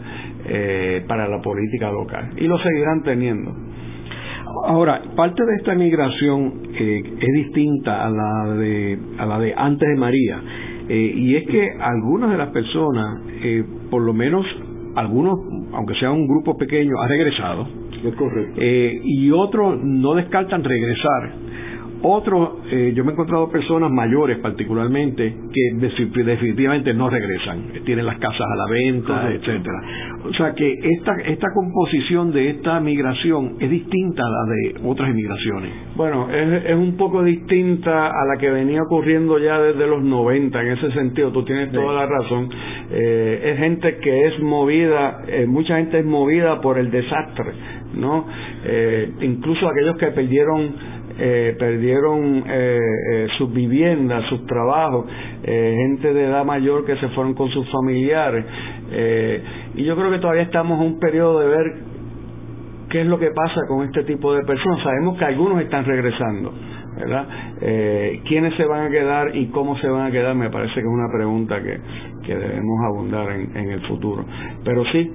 eh, para la política local. Y lo seguirán teniendo. Ahora, parte de esta migración eh, es distinta a la de a la de antes de María, eh, y es que algunas de las personas, por lo menos algunos, aunque sea un grupo pequeño, ha regresado. Es correcto. y otros no descartan regresar otros, eh, yo me he encontrado personas mayores particularmente que definitivamente no regresan, tienen las casas a la venta, etcétera. O sea que esta, esta composición de esta migración es distinta a la de otras inmigraciones. Bueno, es, es un poco distinta a la que venía ocurriendo ya desde los 90 en ese sentido, tú tienes toda la razón. Eh, es gente que es movida, eh, mucha gente es movida por el desastre, ¿no? incluso aquellos que perdieron eh, perdieron eh, eh, sus viviendas, sus trabajos, gente de edad mayor que se fueron con sus familiares. y yo creo que todavía estamos en un periodo de ver qué es lo que pasa con este tipo de personas. Sabemos que algunos están regresando, ¿verdad? ¿Quiénes se van a quedar y cómo se van a quedar? Me parece que es una pregunta que, que debemos abundar en, en el futuro. Pero sí,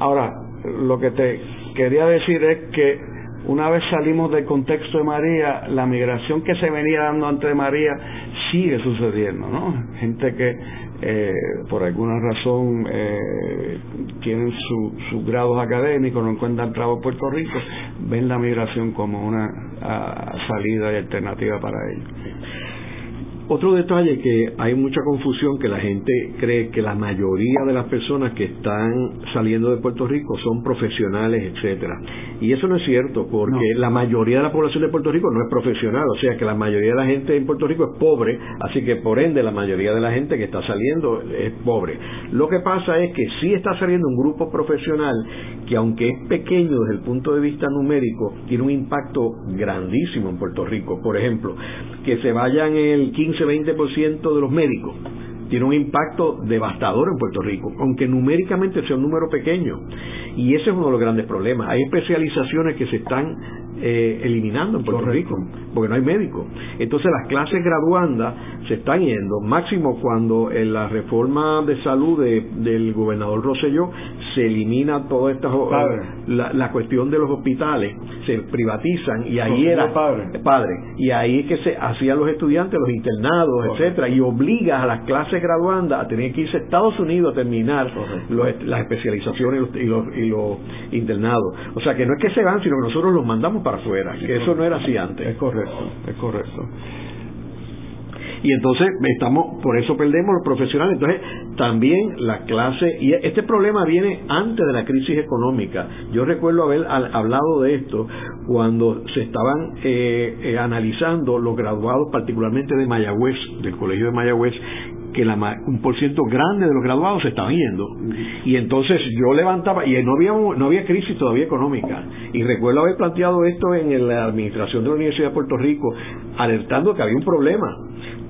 ahora, lo que te quería decir es que una vez salimos del contexto de María, la migración que se venía dando antes de María sigue sucediendo, ¿no? Gente que eh, por alguna razón eh, tienen sus grados académicos, no encuentran trabajo en Puerto Rico, ven la migración como una salida y alternativa para ellos. Otro detalle que hay mucha confusión que la gente cree que la mayoría de las personas que están saliendo de Puerto Rico son profesionales, etcétera. Y eso no es cierto, porque la mayoría de la población de Puerto Rico no es profesional, o sea que la mayoría de la gente en Puerto Rico es pobre, así que por ende la mayoría de la gente que está saliendo es pobre. Lo que pasa es que sí está saliendo un grupo profesional que aunque es pequeño desde el punto de vista numérico, tiene un impacto grandísimo en Puerto Rico. Por ejemplo, que se vayan el 15-20% de los médicos tiene un impacto devastador en Puerto Rico, aunque numéricamente sea un número pequeño. Y ese es uno de los grandes problemas. Hay especializaciones que se están eh, eliminando en Puerto Rico, porque no hay médicos. Entonces las clases graduandas se están yendo, máximo cuando en la reforma de salud del gobernador Rosselló se elimina toda esta la, la, cuestión de los hospitales, se privatizan y ahí era padre. padre y ahí es que se hacían los estudiantes, los internados, etcétera, y obliga a las clases graduandas a tener que irse a Estados Unidos a terminar las especializaciones y los, y los internados. O sea que no es que se van, sino que nosotros los mandamos para afuera, que eso no era así antes. Es correcto, es correcto. Y entonces estamos por eso perdemos los profesionales. Entonces también la clase y este problema viene antes de la crisis económica. Yo recuerdo haber hablado de esto cuando se estaban eh, eh, analizando los graduados particularmente de Mayagüez del colegio de Mayagüez que la, un por ciento grande de los graduados se estaban yendo. Y entonces yo levantaba, y no había, no había crisis todavía económica. Y recuerdo haber planteado esto en la administración de la Universidad de Puerto Rico, alertando que había un problema.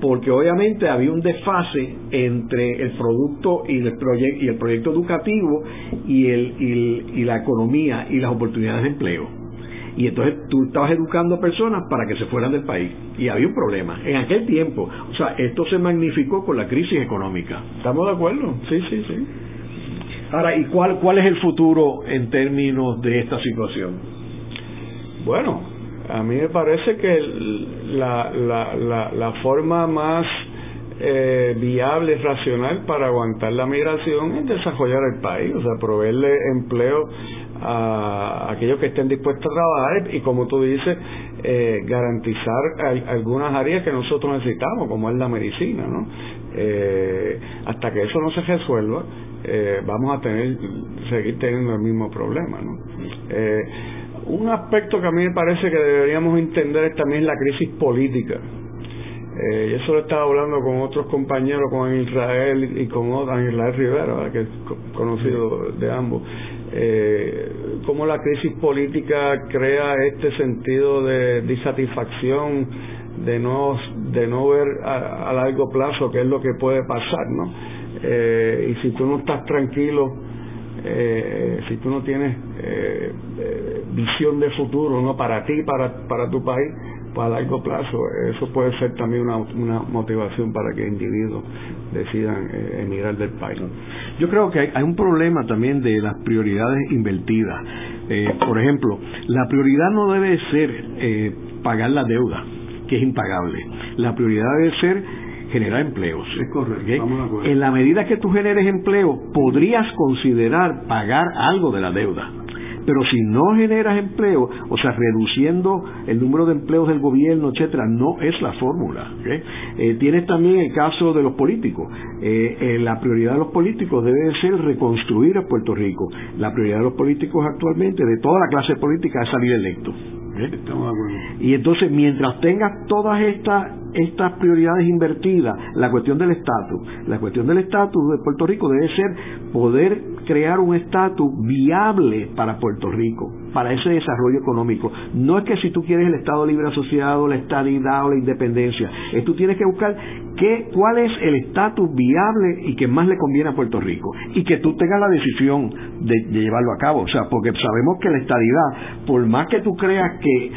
Porque obviamente había un desfase entre el producto y el, proyecto y el proyecto educativo y, el, y la economía y las oportunidades de empleo y entonces tú estabas educando personas para que se fueran del país y había un problema en aquel tiempo. O sea, esto se magnificó con la crisis económica. ¿Estamos de acuerdo? Sí, sí, sí. Ahora, ¿y cuál, cuál es el futuro en términos de esta situación? Bueno, a mí me parece que la, la, la, la forma más eh, viable, racional para aguantar la migración es desarrollar el país, o sea, proveerle empleo a aquellos que estén dispuestos a trabajar y como tú dices eh, garantizar algunas áreas que nosotros necesitamos como es la medicina no eh, hasta que eso no se resuelva eh, vamos a tener seguir teniendo el mismo problema no un aspecto que a mí me parece que deberíamos entender es también la crisis política. Eh, y eso lo estaba hablando con otros compañeros, con Israel y con Israel Rivera, que es conocido de ambos. Eh, cómo la crisis política crea este sentido de disatisfacción, de no, de no ver a, largo plazo qué es lo que puede pasar, ¿no? Eh, y si tú no estás tranquilo, eh, si tú no tienes eh, visión de futuro, ¿no? Para ti, para, para tu país, a largo plazo, eso puede ser también una, una motivación para que individuos decidan emigrar del país. Yo creo que hay, un problema también de las prioridades invertidas. por ejemplo, la prioridad no debe ser pagar la deuda que es impagable. La prioridad debe ser generar empleos. Es correcto. En la medida que tú generes empleo, podrías considerar pagar algo de la deuda. Pero si no generas empleo, o sea, reduciendo el número de empleos del gobierno, etcétera, no es la fórmula. Eh, tienes también el caso de los políticos. Eh, eh, la prioridad de los políticos debe ser reconstruir a Puerto Rico. La prioridad de los políticos actualmente, de toda la clase política, es salir electo. Y entonces, mientras tengas todas estas estas prioridades invertidas, la cuestión del estatus, la cuestión del estatus de Puerto Rico debe ser poder crear un estatus viable para Puerto Rico, para ese desarrollo económico. No es que si tú quieres el Estado Libre Asociado, la estadidad o la independencia, es tú tienes que buscar qué, cuál es el estatus viable y que más le conviene a Puerto Rico y que tú tengas la decisión de, llevarlo a cabo. O sea, porque sabemos que la estadidad, por más que tú creas que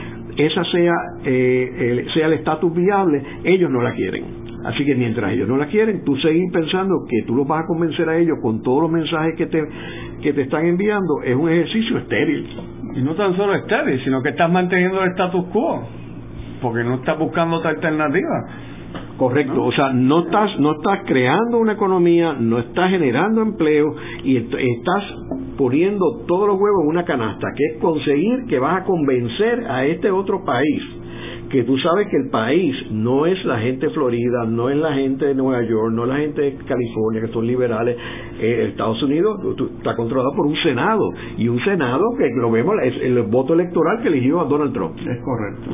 esa sea, eh, el, sea el estatus viable, ellos no la quieren. Así que mientras ellos no la quieren, tú seguís pensando que tú los vas a convencer a ellos con todos los mensajes que te, que te están enviando, es un ejercicio estéril. Y no tan solo estéril, sino que estás manteniendo el status quo, porque no estás buscando otra alternativa. Correcto, o sea, no estás, no estás creando una economía, no estás generando empleo y estás poniendo todos los huevos en una canasta, que es conseguir que vas a convencer a este otro país que tú sabes que el país no es la gente de Florida, no es la gente de Nueva York, no es la gente de California, que son liberales. Eh, Estados Unidos está controlado por un Senado, y un Senado que lo vemos es el voto electoral que eligió a Donald Trump. Es correcto.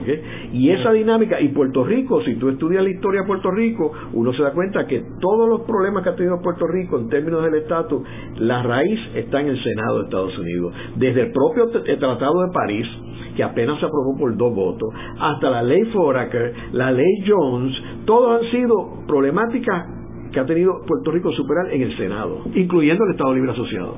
Y esa dinámica, y Puerto Rico, si tú estudias la historia de Puerto Rico, uno se da cuenta que todos los problemas que ha tenido Puerto Rico en términos del estatus, la raíz está en el Senado de Estados Unidos. Desde el propio Tratado de París, que apenas se aprobó por dos votos, hasta la ley Foraker, la ley Jones, todos han sido problemáticas que ha tenido Puerto Rico superar en el Senado, incluyendo el Estado Libre Asociado.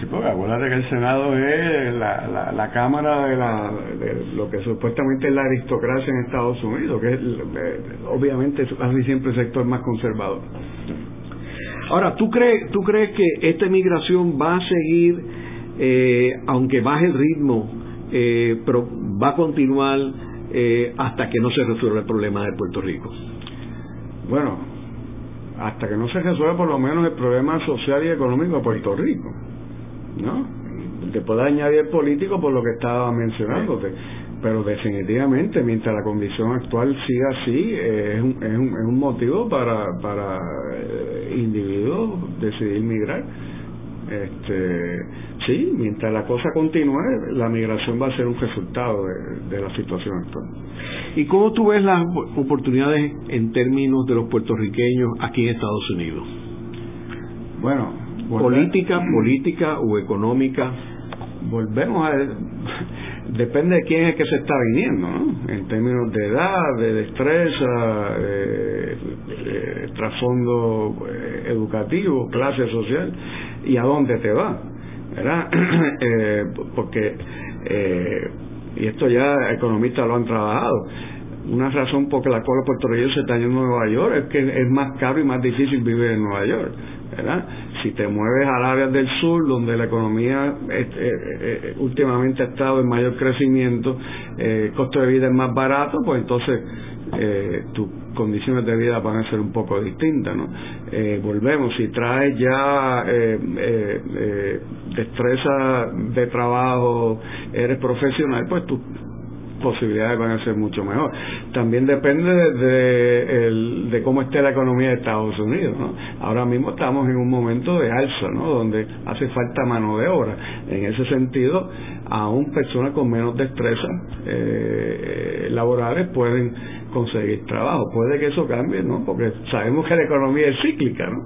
Sí, porque acuérdate que el Senado es la, la, Cámara de, la, de lo que supuestamente es la aristocracia en Estados Unidos, que es eh, obviamente casi siempre el sector más conservador. Ahora, ¿tú crees, ¿tú crees que esta migración va a seguir, eh, aunque baje el ritmo, eh, pero va a continuar eh, hasta que no se resuelva el problema de Puerto Rico? Bueno, hasta que no se resuelva por lo menos el problema social y económico de Puerto Rico, ¿no? Te puede añadir político por lo que estaba mencionándote, pero definitivamente mientras la condición actual siga así, es, un, es, un, es un motivo para, para eh, individuos decidir migrar. Este, sí, mientras la cosa continúe, la migración va a ser un resultado de, la situación actual. ¿Y cómo tú ves las oportunidades en términos de los puertorriqueños aquí en Estados Unidos? Bueno, política, política o económica. Volvemos a depende de quién es que se está viniendo, ¿no? En términos de edad, de destreza, de, trasfondo eh, educativo, clase social y a dónde te va, ¿verdad? eh, porque, eh, y esto ya economistas lo han trabajado, una razón por la cual los puertorriqueños se están yendo a Nueva York es que es más caro y más difícil vivir en Nueva York, ¿verdad? Si te mueves al área del sur, donde la economía eh, eh, últimamente ha estado en mayor crecimiento, el costo de vida es más barato, pues entonces eh, tus condiciones de vida van a ser un poco distintas, ¿no? Eh, volvemos, si traes ya eh, eh, destreza de trabajo, eres profesional, pues tus posibilidades van a ser mucho mejor. También depende de, de, cómo esté la economía de Estados Unidos, ¿no? Ahora mismo estamos en un momento de alza, ¿no? Donde hace falta mano de obra. En ese sentido, aún personas con menos destreza laborales pueden conseguir trabajo. Puede que eso cambie, ¿no? Porque sabemos que la economía es cíclica, ¿no?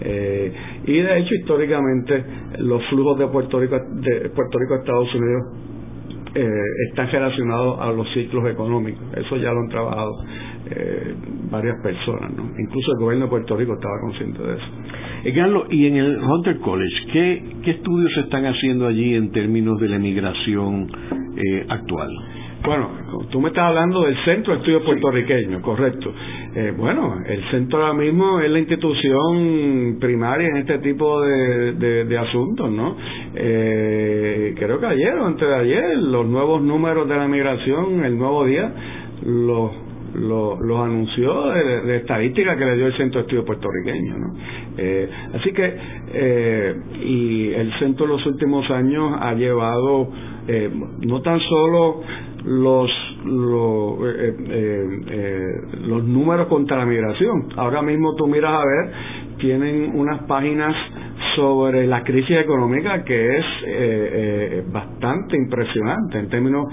Eh, y de hecho, históricamente, los flujos de Puerto Rico, de Puerto Rico a Estados Unidos eh, están relacionados a los ciclos económicos. Eso ya lo han trabajado eh, varias personas, ¿no? Incluso el gobierno de Puerto Rico estaba consciente de eso. Eh, y en el Hunter College, ¿qué, ¿qué estudios se están haciendo allí en términos de la emigración eh, actual? Bueno, tú me estás hablando del Centro de Estudios Puertorriqueños, correcto. Eh, bueno, el centro ahora mismo es la institución primaria en este tipo de, de, asuntos, ¿no? Eh, creo que ayer o antes de ayer, los nuevos números de la migración, el nuevo día, los los anunció de, estadística que le dio el Centro de Estudios Puertorriqueño. ¿no? Eh, así que, eh, y el centro en los últimos años ha llevado eh, no tan solo los los, los números contra la migración. Ahora mismo tú miras a ver, tienen unas páginas sobre la crisis económica que es eh, bastante impresionante en términos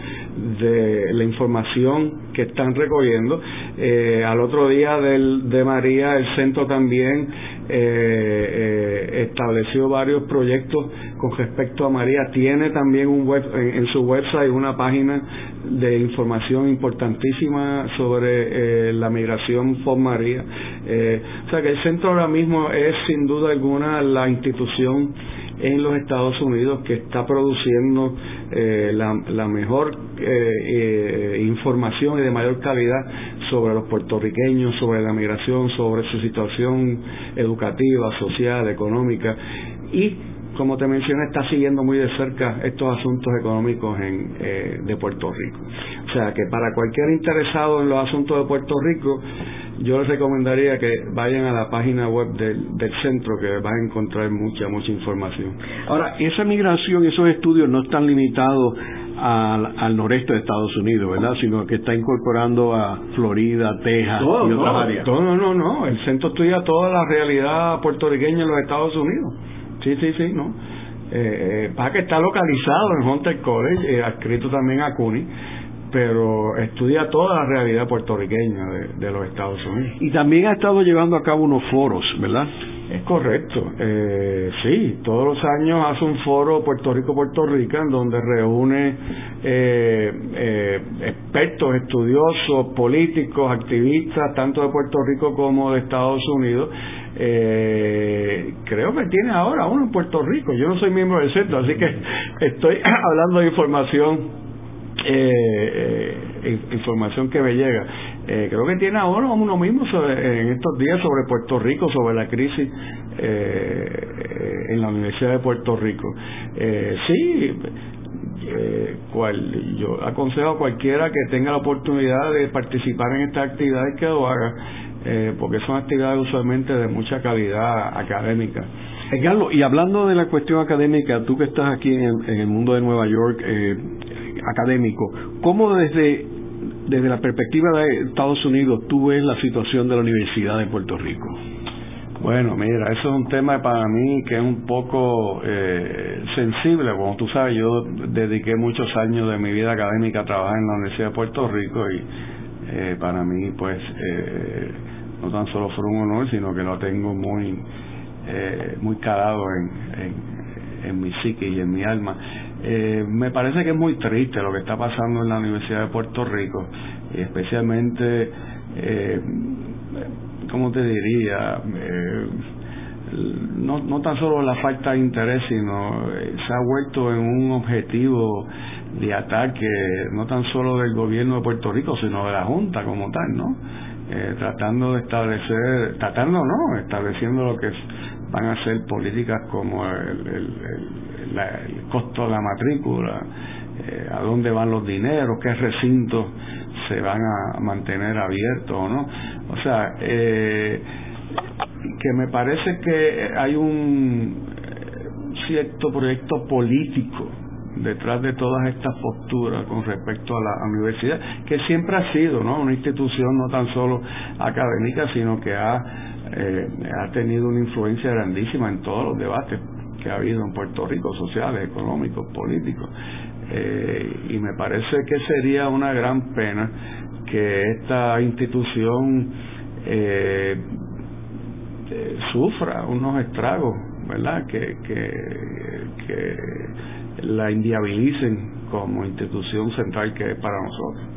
de la información que están recogiendo. Eh, al otro día del, de María, el centro también eh, estableció varios proyectos con respecto a María. Tiene también un web, en, su website una página de información importantísima sobre la migración por María. o sea que el centro ahora mismo es sin duda alguna la institución en los Estados Unidos que está produciendo eh, la, mejor eh, eh, información y de mayor calidad sobre los puertorriqueños, sobre la migración, sobre su situación educativa, social, económica y como te mencioné, está siguiendo muy de cerca estos asuntos económicos en, de Puerto Rico. O sea que para cualquier interesado en los asuntos de Puerto Rico, yo les recomendaría que vayan a la página web del, centro que van a encontrar mucha, mucha información. Ahora, esa migración, esos estudios no están limitados al, noreste de Estados Unidos, ¿verdad? Sino que está incorporando a Florida, Texas y otras no, áreas. No, no, no, el centro estudia toda la realidad puertorriqueña en los Estados Unidos. Sí, sí, sí, ¿no? Eh, eh, para que está localizado en Hunter College, eh, adscrito también a CUNY pero estudia toda la realidad puertorriqueña de, los Estados Unidos. Y también ha estado llevando a cabo unos foros, ¿verdad? Es correcto, eh, sí, todos los años hace un foro Puerto Rico-Puerto Rica en donde reúne eh, eh, expertos, estudiosos, políticos, activistas, tanto de Puerto Rico como de Estados Unidos. Eh, creo que tiene ahora uno en Puerto Rico, yo no soy miembro del centro, así que estoy hablando de información eh, eh información que me llega. Eh, creo que tiene ahora uno mismo en estos días sobre Puerto Rico, sobre la crisis eh, en la Universidad de Puerto Rico. Eh, sí, cual, yo aconsejo a cualquiera que tenga la oportunidad de participar en estas actividades que lo haga, porque son actividades usualmente de mucha calidad académica. Carlos, y hablando de la cuestión académica, tú que estás aquí en el, mundo de Nueva York, eh, académico, ¿cómo desde, desde la perspectiva de Estados Unidos tú ves la situación de la Universidad de Puerto Rico? Bueno, mira, eso es un tema para mí que es un poco eh, sensible. Como tú sabes, yo dediqué muchos años de mi vida académica a trabajar en la Universidad de Puerto Rico y eh, para mí, pues, eh, no tan solo fue un honor, sino que lo tengo muy, muy calado en, en mi psique y en mi alma. Eh, me parece que es muy triste lo que está pasando en la Universidad de Puerto Rico, especialmente, eh, ¿cómo te diría? Eh, no, no tan solo la falta de interés, sino eh, se ha vuelto en un objetivo de ataque, no tan solo del gobierno de Puerto Rico, sino de la Junta como tal, ¿no? Eh, tratando de establecer, tratando no, estableciendo lo que van a ser políticas como el, el el costo de la matrícula, eh, a dónde van los dineros, qué recintos se van a mantener abiertos o no. O sea, eh, que me parece que hay un cierto proyecto político detrás de todas estas posturas con respecto a la universidad, que siempre ha sido ¿no? una institución no tan solo académica, sino que ha, eh, ha tenido una influencia grandísima en todos los debates que ha habido en Puerto Rico, sociales, económicos, políticos. Eh, y me parece que sería una gran pena que esta institución eh, sufra unos estragos, ¿verdad? Que, que la inviabilicen como institución central que es para nosotros.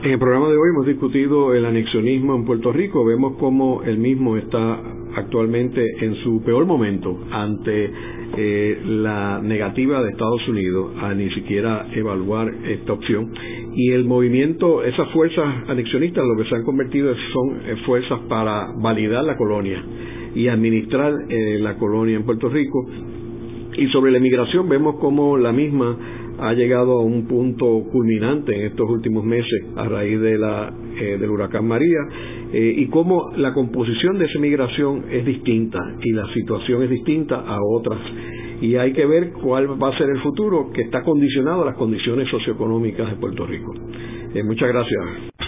En el programa de hoy hemos discutido el anexionismo en Puerto Rico. Vemos cómo el mismo está actualmente en su peor momento ante eh, la negativa de Estados Unidos a ni siquiera evaluar esta opción. Y el movimiento, esas fuerzas anexionistas lo que se han convertido son eh, fuerzas para validar la colonia y administrar eh, la colonia en Puerto Rico. Y sobre la emigración vemos cómo la misma ha llegado a un punto culminante en estos últimos meses a raíz de la, eh, del huracán María eh, y cómo la composición de esa migración es distinta y la situación es distinta a otras. Y hay que ver cuál va a ser el futuro que está condicionado a las condiciones socioeconómicas de Puerto Rico. Eh, muchas gracias.